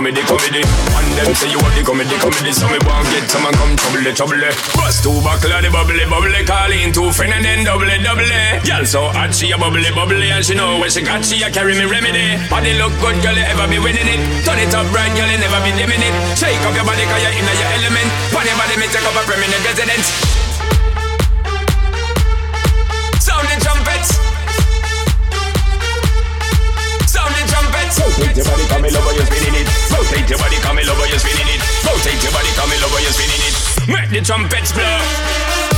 comedy comedy. One them say you want the comedy comedy So me want get some and come trouble trouble. Bust two buckle of the bubbly bubbly Call in two friend and then double double. Girl so hot she a bubbly bubbly And she know when she got she a carry me remedy. Body look good girl you ever be winning it. Turn it up right girl you never be dimming it. Shake up your body cause you're in your element. Pon body me take up a permanent residence. Sound the trumpets. Sound the trumpets. Rotate your body, come in over, it. Rotate your body, come in over, you're spinning it. Rotate your body, come in over, you're spinning it. Make the trumpets blow.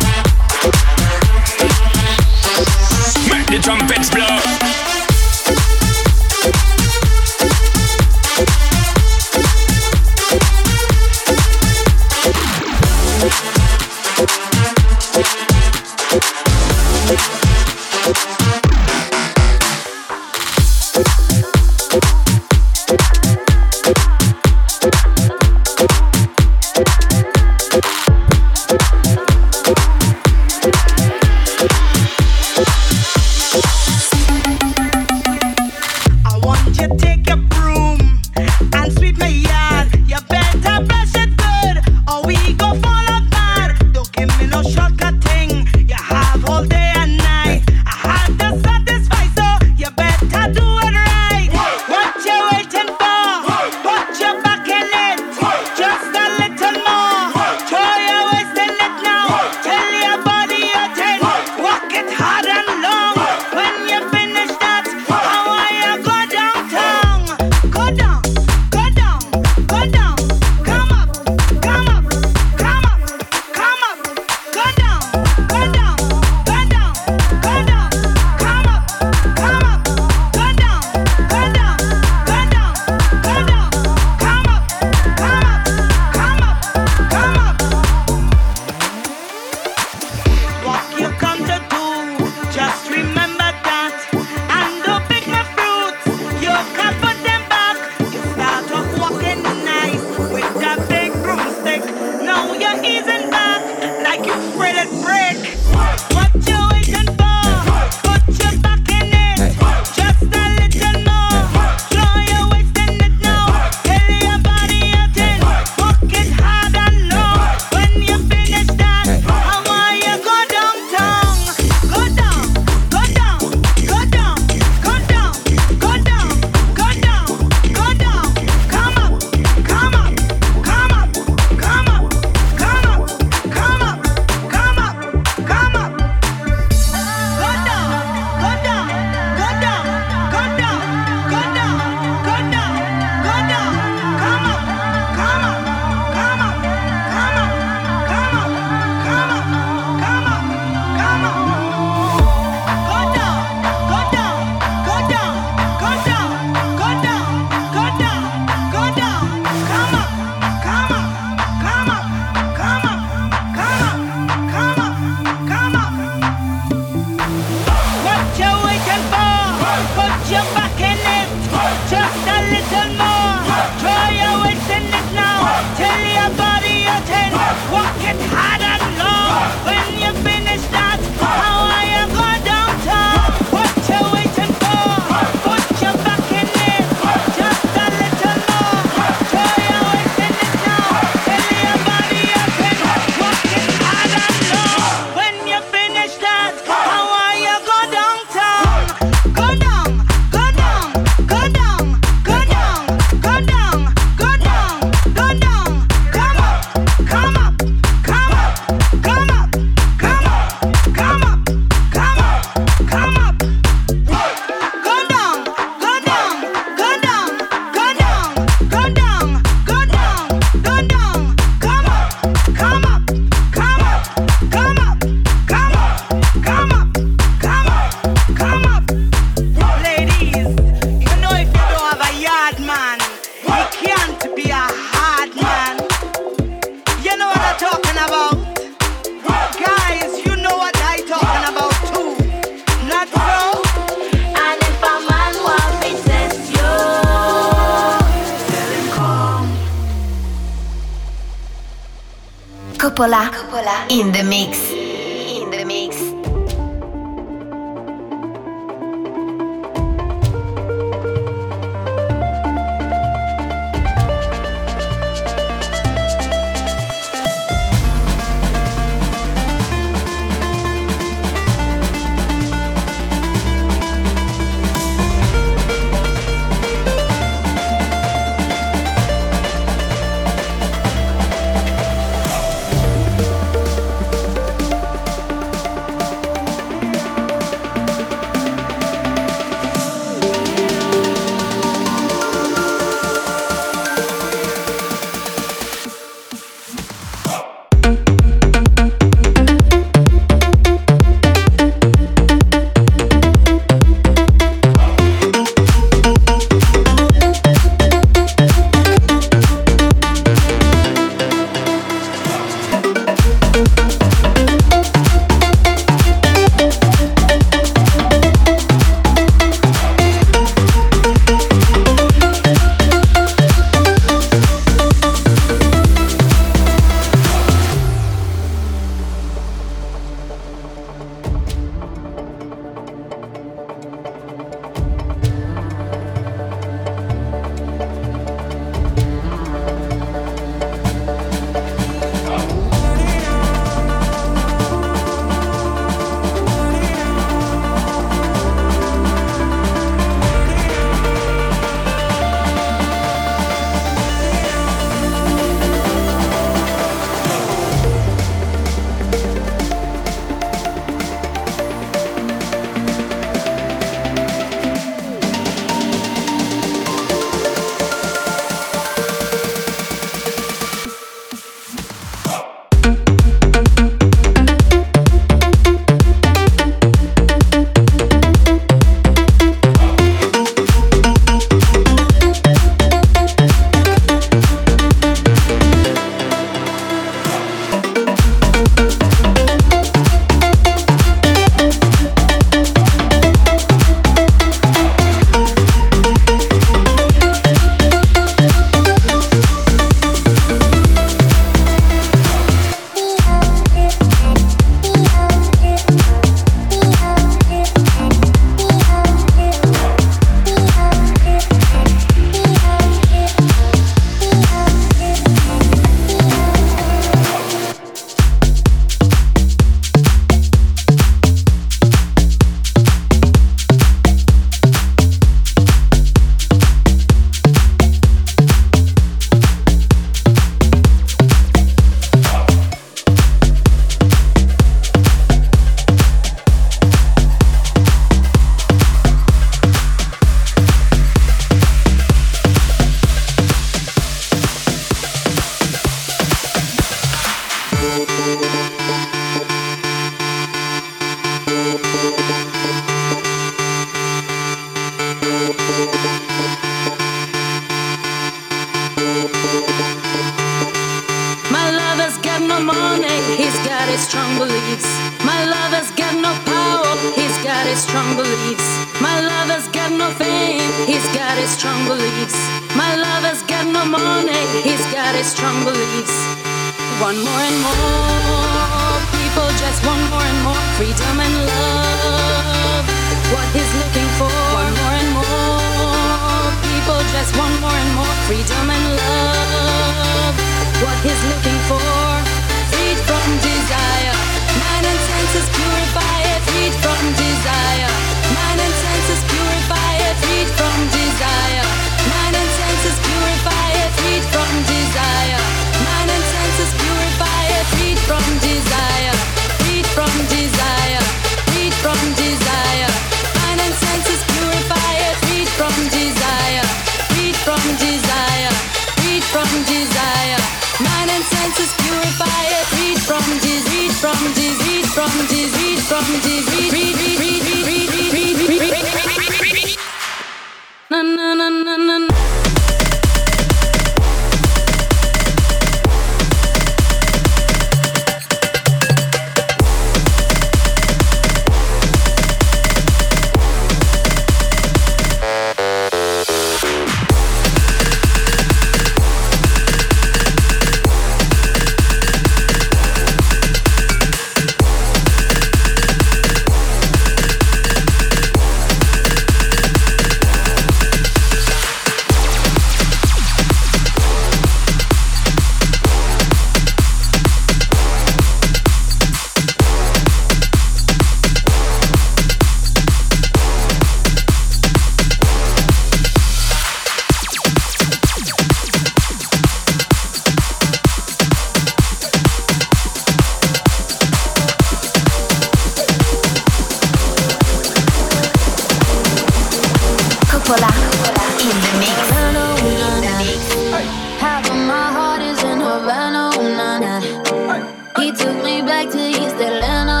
Oh, he took me back to East Atlanta.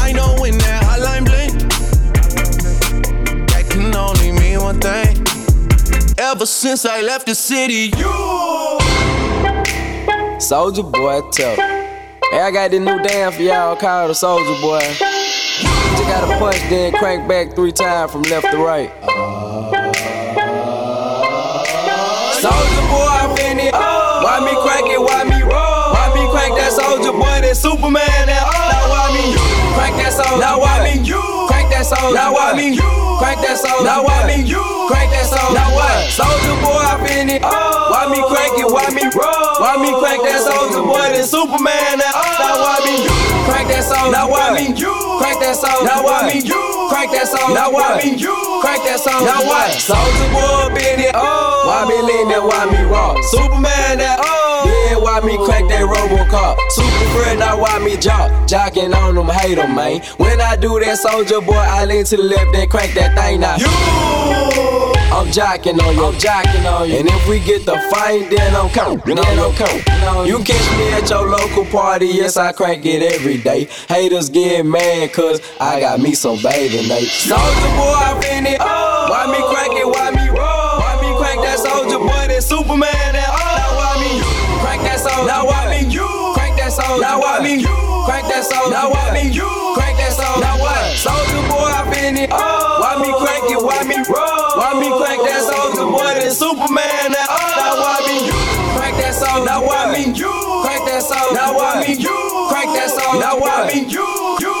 I know when that hotline blink, that can only mean one thing. Ever since I left the city, you. Soldier boy, tough. Hey, I got this new dance for y'all called the Soldier Boy. Just gotta punch, then crank back three times from left to right. Soldier boy, soldier boy? That Superman? That oh, now why me crank that soldier? Now why me crank that soldier? Now why me crank that soldier? Now why me crank that soldier? Now what? Soldier boy, I finna. Oh. Why me crank it? Why me roll? Why me crank that soldier boy? That Superman? That oh. now why me crank that soldier? Now why me crank that soldier? Now why me crank that soldier? Now why me crank that soldier? Now what? Soldier boy, been it. Oh. Why me lean that? Why me rock? Superman? That yeah, why me crack that Robocop? Super friend, now why me jock? Jocking on them, hate them, man. When I do that, soldier boy, I lean to the left, then crank that thing now. You! I'm jocking on you, I'm jocking on you. And if we get the fight, then I'm coming, then I'm coming. You catch me at your local party, yes, I crank it every day. Haters get mad, cause I got me some bathing Nate. Soldier boy, I been it. Why me crank it, why me roll? Why me crank that soldier boy, that Superman, Why me crank that soldier boy? Superman. That now why me crank that song, Now why me crank that soldier? Now why me crank that song, Now why me you you you? You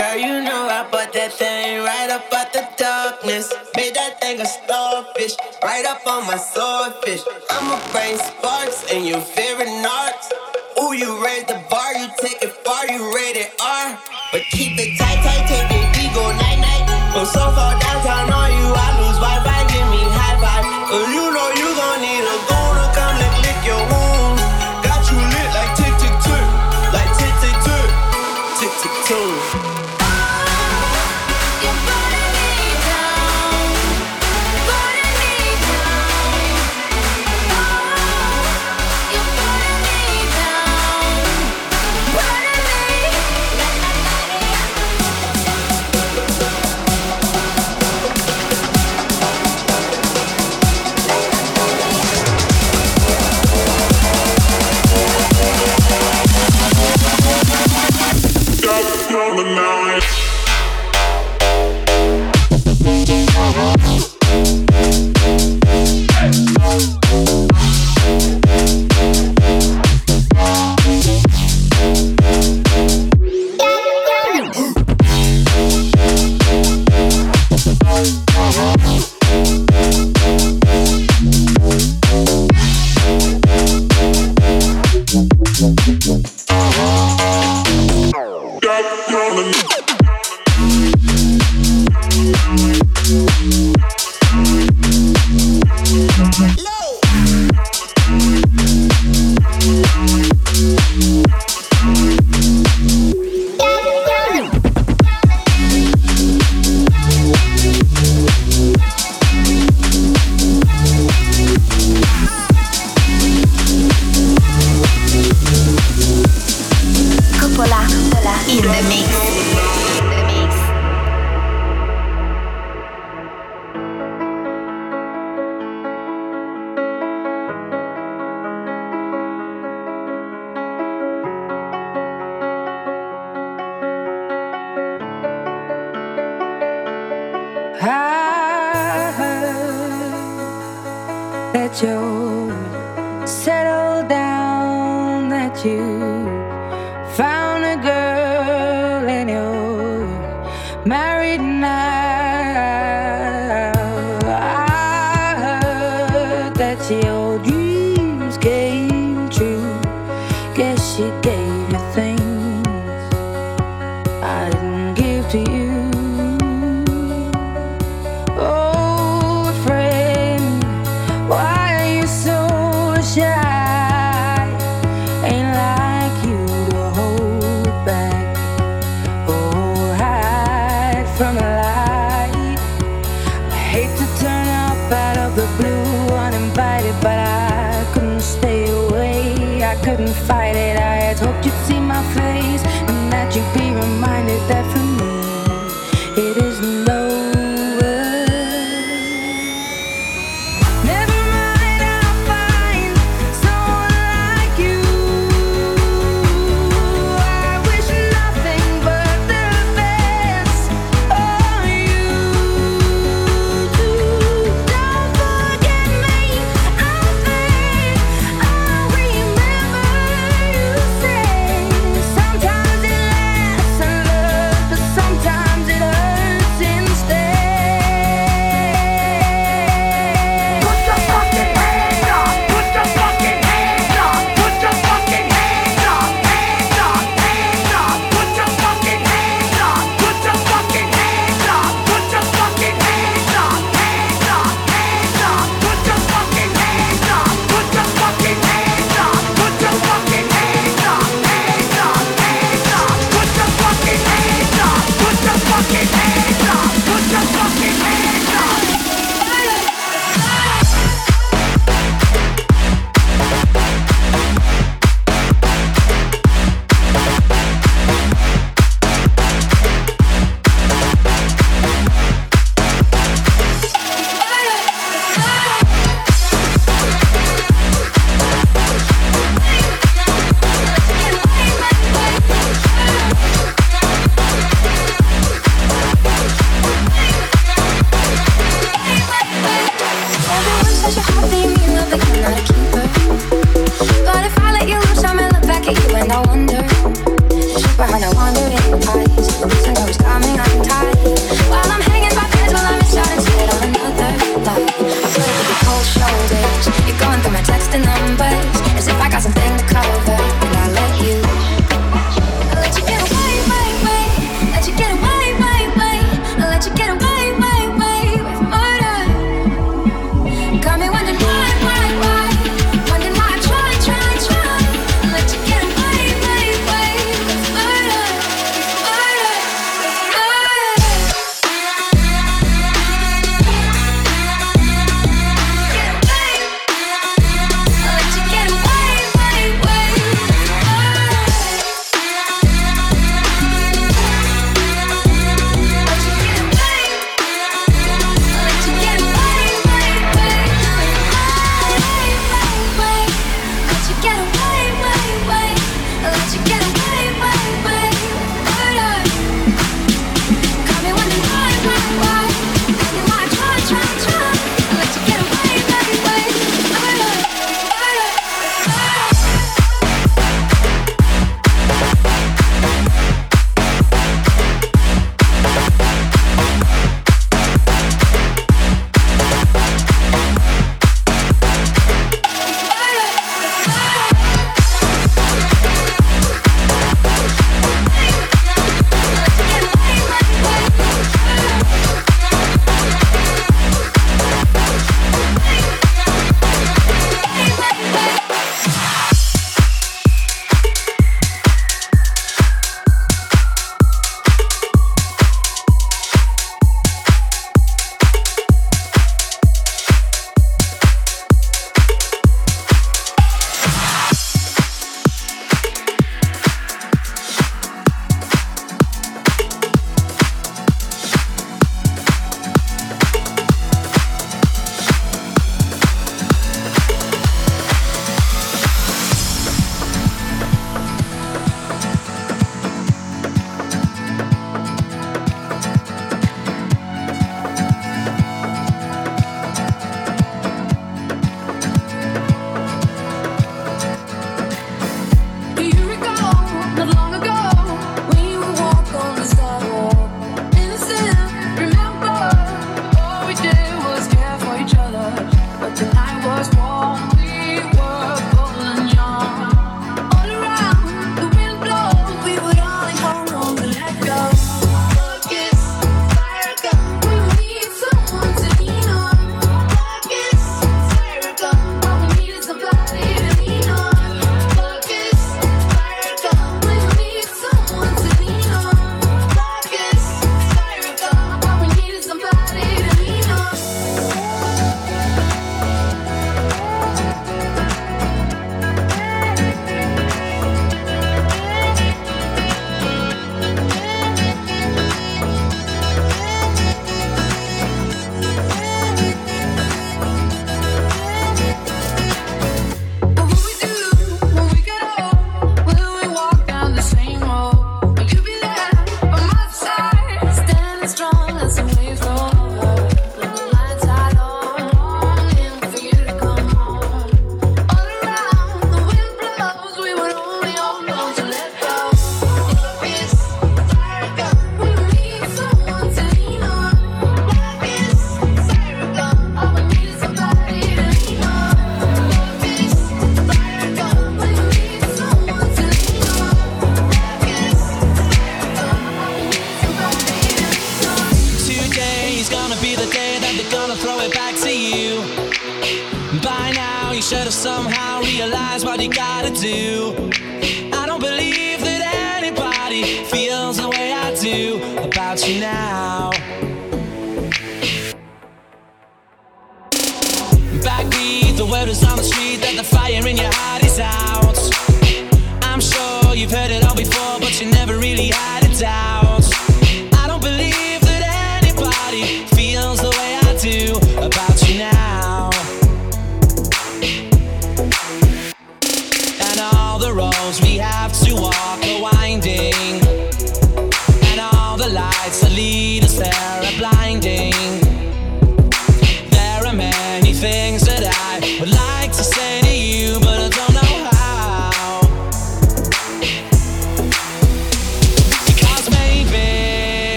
Girl, you know I put that thing right up out the darkness. Made that thing a starfish, right up on my swordfish. I'ma bring sparks and you fearing arts. Ooh, you raise the bar, you take it far, you rated R. But keep it tight, tight, take it ego, night, night. Go so far.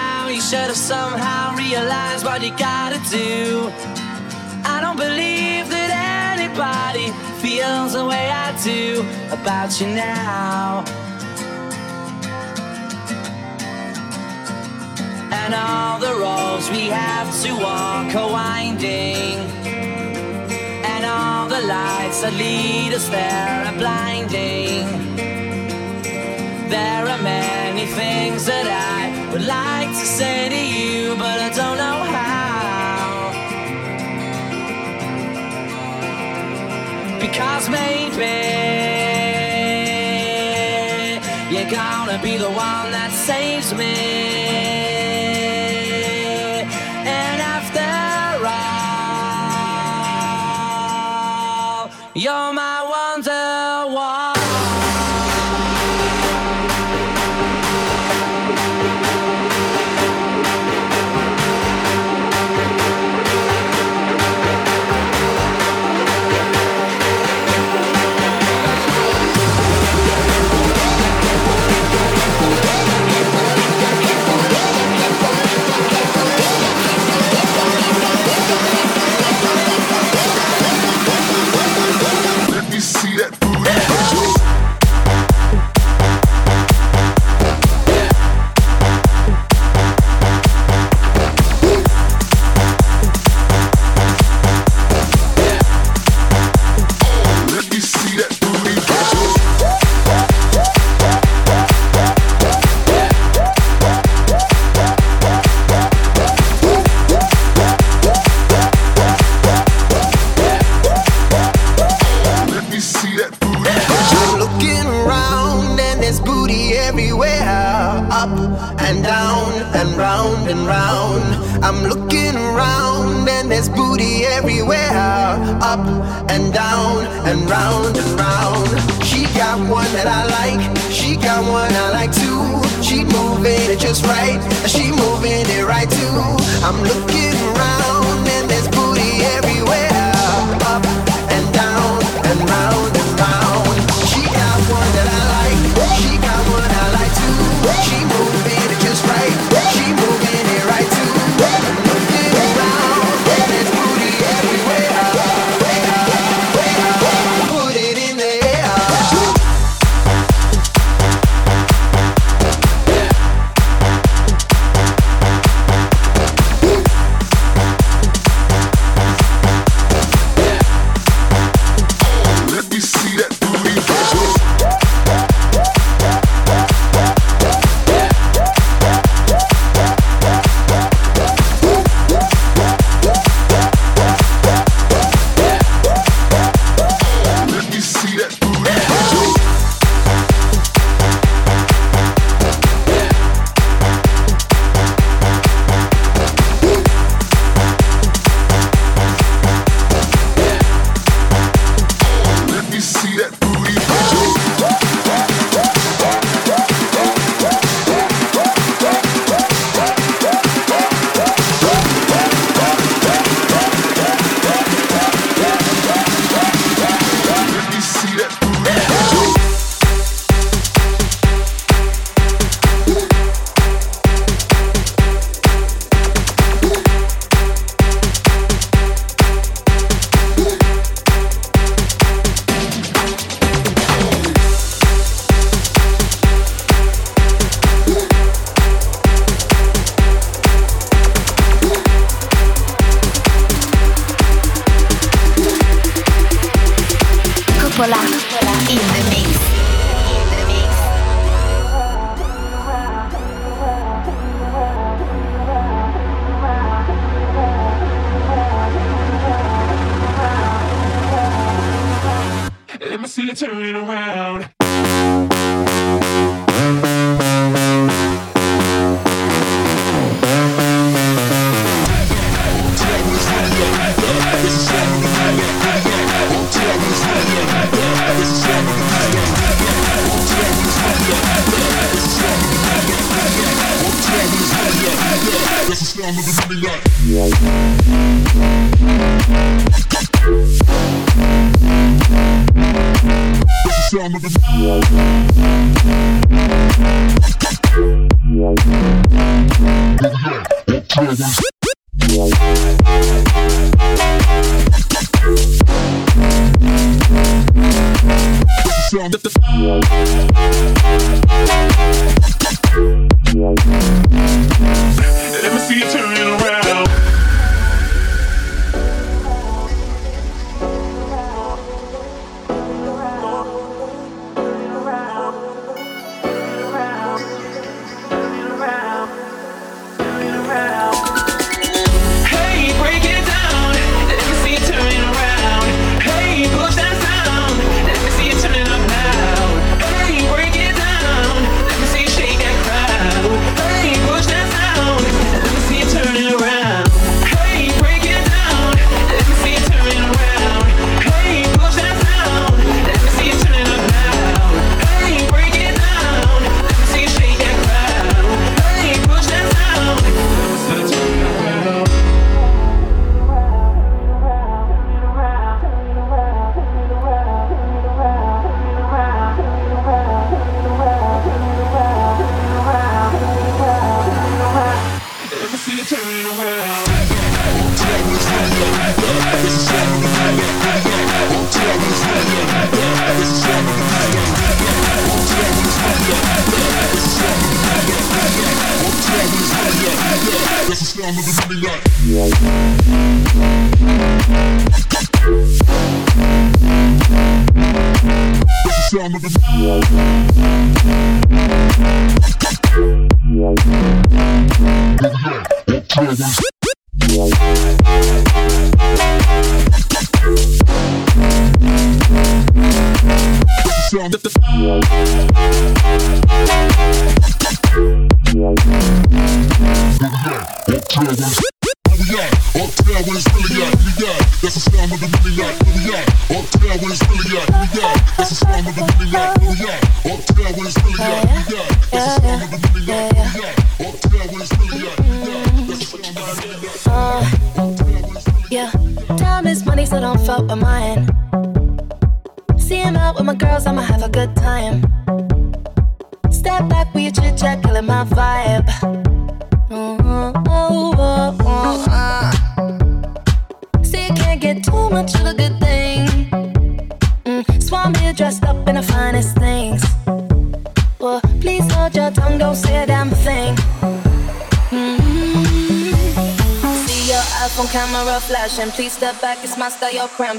now. You should have somehow realized what you gotta do. I don't believe that anybody feels the way I do about you now. And all the roads we have to walk are winding. And all the lights that lead us there are blinding. There are many things that I would like to say to you, but I don't know how. Because maybe you're gonna be the one that saves me. right. She moving it right too. I'm looking.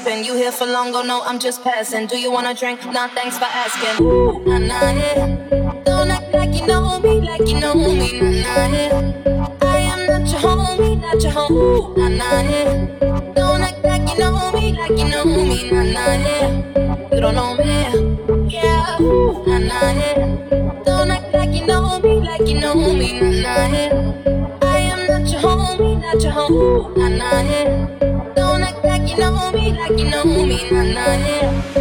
jumping. You here for long? Oh no, I'm just passing. Do you wanna drink? Nah, thanks for asking. Ooh, nah, nah, yeah. Don't act like you know me, like you know me. Nah, nah, yeah. I am not your homie, not your homie. Ooh, Nah, nah, yeah. Don't act like you know me, like you know me. Nah, nah, yeah. You don't know me. Yeah. Ooh, nah, nah, yeah. Don't act like you know me, like you know me. Nah, nah, yeah. I am not your homie, not your homie. Ooh, Nah, nah, yeah you know me, nah, nah, yeah.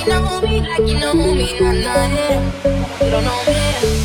you know me, like you know me, nah, nah. You don't know me.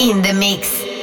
In the mix.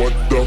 What the